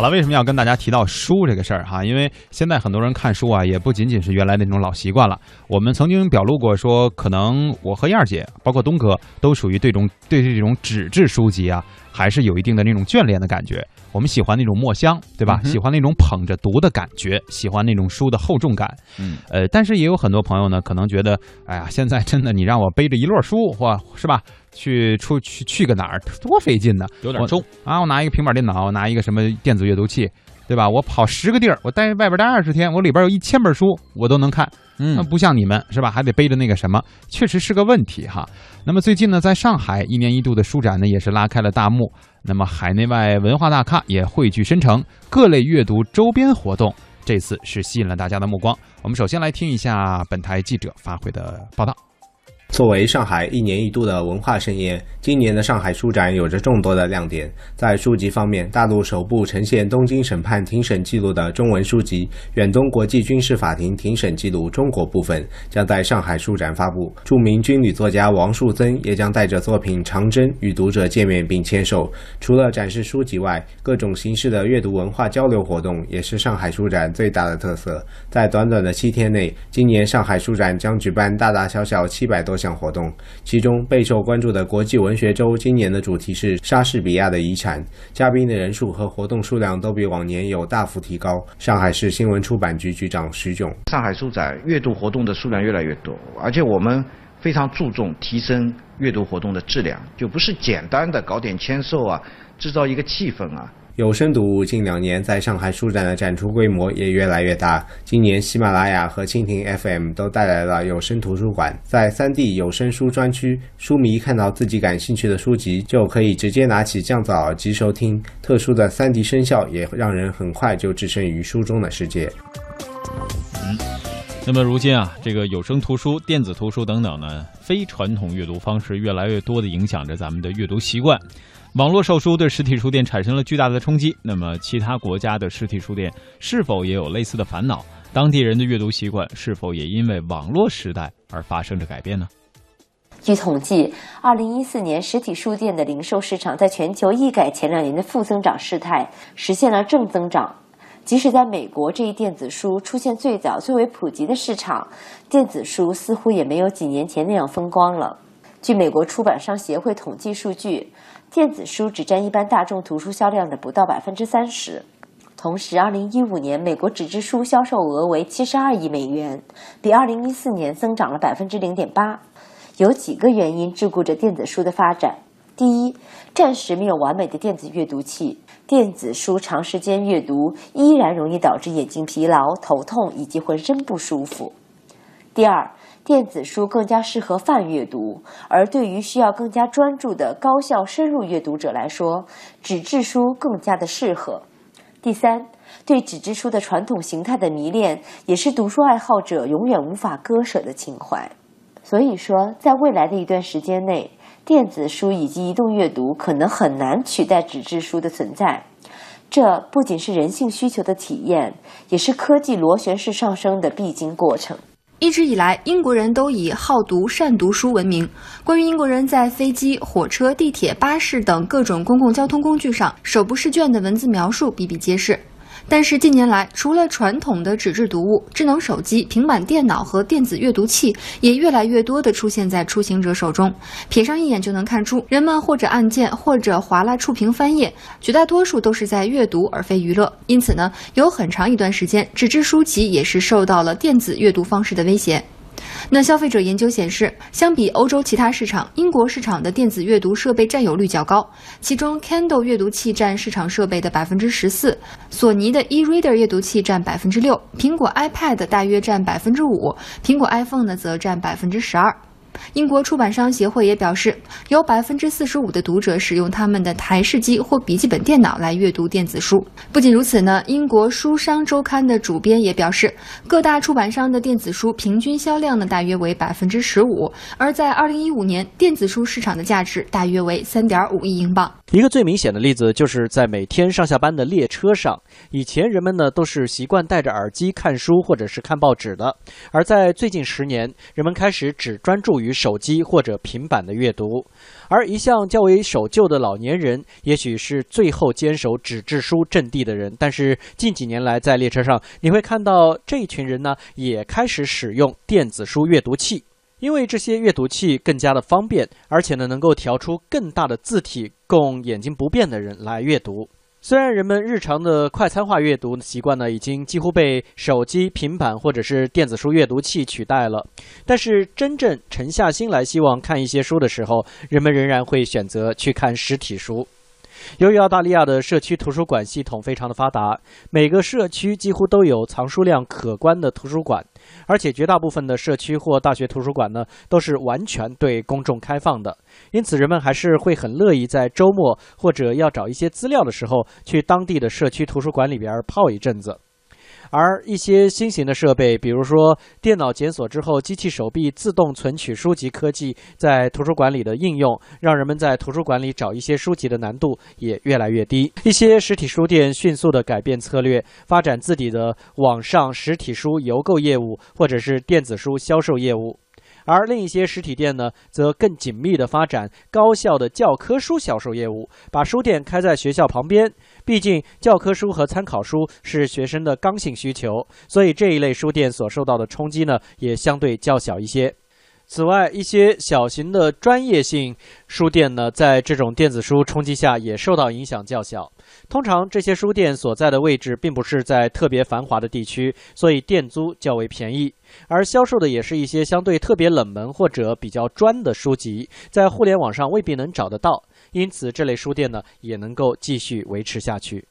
好了，为什么要跟大家提到书这个事儿哈？因为现在很多人看书啊，也不仅仅是原来那种老习惯了。我们曾经表露过说，可能我和燕儿姐，包括东哥，都属于这种对这种纸质书籍啊，还是有一定的那种眷恋的感觉。我们喜欢那种墨香，对吧？喜欢那种捧着读的感觉，喜欢那种书的厚重感。嗯，呃，但是也有很多朋友呢，可能觉得，哎呀，现在真的你让我背着一摞书，或是吧？去出去去个哪儿多费劲呢？有点重啊！我拿一个平板电脑，拿一个什么电子阅读器，对吧？我跑十个地儿，我待外边待二十天，我里边有一千本书，我都能看。嗯，那不像你们是吧？还得背着那个什么，确实是个问题哈。那么最近呢，在上海一年一度的书展呢，也是拉开了大幕。那么海内外文化大咖也汇聚深城，各类阅读周边活动，这次是吸引了大家的目光。我们首先来听一下本台记者发回的报道。作为上海一年一度的文化盛宴，今年的上海书展有着众多的亮点。在书籍方面，大陆首部呈现东京审判庭审记录的中文书籍《远东国际军事法庭庭审记录中国部分》将在上海书展发布。著名军旅作家王树增也将带着作品《长征》与读者见面并签售。除了展示书籍外，各种形式的阅读文化交流活动也是上海书展最大的特色。在短短的七天内，今年上海书展将举办大大小小七百多。项活动，其中备受关注的国际文学周今年的主题是莎士比亚的遗产，嘉宾的人数和活动数量都比往年有大幅提高。上海市新闻出版局局长徐炯：上海书展阅读活动的数量越来越多，而且我们非常注重提升阅读活动的质量，就不是简单的搞点签售啊，制造一个气氛啊。有声读物近两年在上海书展的展出规模也越来越大。今年，喜马拉雅和蜻蜓 FM 都带来了有声图书馆，在三 D 有声书专区，书迷看到自己感兴趣的书籍，就可以直接拿起降噪耳机收听。特殊的三 D 声效也让人很快就置身于书中的世界。那么如今啊，这个有声图书、电子图书等等呢，非传统阅读方式越来越多的影响着咱们的阅读习惯。网络售书对实体书店产生了巨大的冲击。那么，其他国家的实体书店是否也有类似的烦恼？当地人的阅读习惯是否也因为网络时代而发生着改变呢？据统计，二零一四年实体书店的零售市场在全球一改前两年的负增长势态，实现了正增长。即使在美国这一电子书出现最早、最为普及的市场，电子书似乎也没有几年前那样风光了。据美国出版商协会统计数据。电子书只占一般大众图书销量的不到百分之三十。同时，二零一五年美国纸质书销售额为七十二亿美元，比二零一四年增长了百分之零点八。有几个原因桎梏着电子书的发展：第一，暂时没有完美的电子阅读器，电子书长时间阅读依然容易导致眼睛疲劳、头痛以及浑身不舒服；第二，电子书更加适合泛阅读，而对于需要更加专注的高效深入阅读者来说，纸质书更加的适合。第三，对纸质书的传统形态的迷恋，也是读书爱好者永远无法割舍的情怀。所以说，在未来的一段时间内，电子书以及移动阅读可能很难取代纸质书的存在。这不仅是人性需求的体验，也是科技螺旋式上升的必经过程。一直以来，英国人都以好读、善读书闻名。关于英国人在飞机、火车、地铁、巴士等各种公共交通工具上手不释卷的文字描述比比皆是。但是近年来，除了传统的纸质读物，智能手机、平板电脑和电子阅读器也越来越多地出现在出行者手中。撇上一眼就能看出，人们或者按键，或者划拉触屏翻页，绝大多数都是在阅读而非娱乐。因此呢，有很长一段时间，纸质书籍也是受到了电子阅读方式的威胁。那消费者研究显示，相比欧洲其他市场，英国市场的电子阅读设备占有率较高，其中 Kindle 阅读器占市场设备的百分之十四，索尼的 eReader 阅读器占百分之六，苹果 iPad 大约占百分之五，苹果 iPhone 呢则占百分之十二。英国出版商协会也表示，有百分之四十五的读者使用他们的台式机或笔记本电脑来阅读电子书。不仅如此呢，英国书商周刊的主编也表示，各大出版商的电子书平均销量呢大约为百分之十五，而在二零一五年，电子书市场的价值大约为三点五亿英镑。一个最明显的例子，就是在每天上下班的列车上，以前人们呢都是习惯戴着耳机看书或者是看报纸的，而在最近十年，人们开始只专注于手机或者平板的阅读。而一向较为守旧的老年人，也许是最后坚守纸质书阵地的人，但是近几年来，在列车上你会看到这一群人呢，也开始使用电子书阅读器。因为这些阅读器更加的方便，而且呢能够调出更大的字体，供眼睛不便的人来阅读。虽然人们日常的快餐化阅读习惯呢已经几乎被手机、平板或者是电子书阅读器取代了，但是真正沉下心来希望看一些书的时候，人们仍然会选择去看实体书。由于澳大利亚的社区图书馆系统非常的发达，每个社区几乎都有藏书量可观的图书馆。而且绝大部分的社区或大学图书馆呢，都是完全对公众开放的，因此人们还是会很乐意在周末或者要找一些资料的时候，去当地的社区图书馆里边泡一阵子。而一些新型的设备，比如说电脑检索之后机器手臂自动存取书籍科技，在图书馆里的应用，让人们在图书馆里找一些书籍的难度也越来越低。一些实体书店迅速的改变策略，发展自己的网上实体书邮购业务，或者是电子书销售业务。而另一些实体店呢，则更紧密的发展高效的教科书销售业务，把书店开在学校旁边。毕竟，教科书和参考书是学生的刚性需求，所以这一类书店所受到的冲击呢，也相对较小一些。此外，一些小型的专业性书店呢，在这种电子书冲击下，也受到影响较小。通常，这些书店所在的位置并不是在特别繁华的地区，所以店租较为便宜，而销售的也是一些相对特别冷门或者比较专的书籍，在互联网上未必能找得到。因此，这类书店呢，也能够继续维持下去。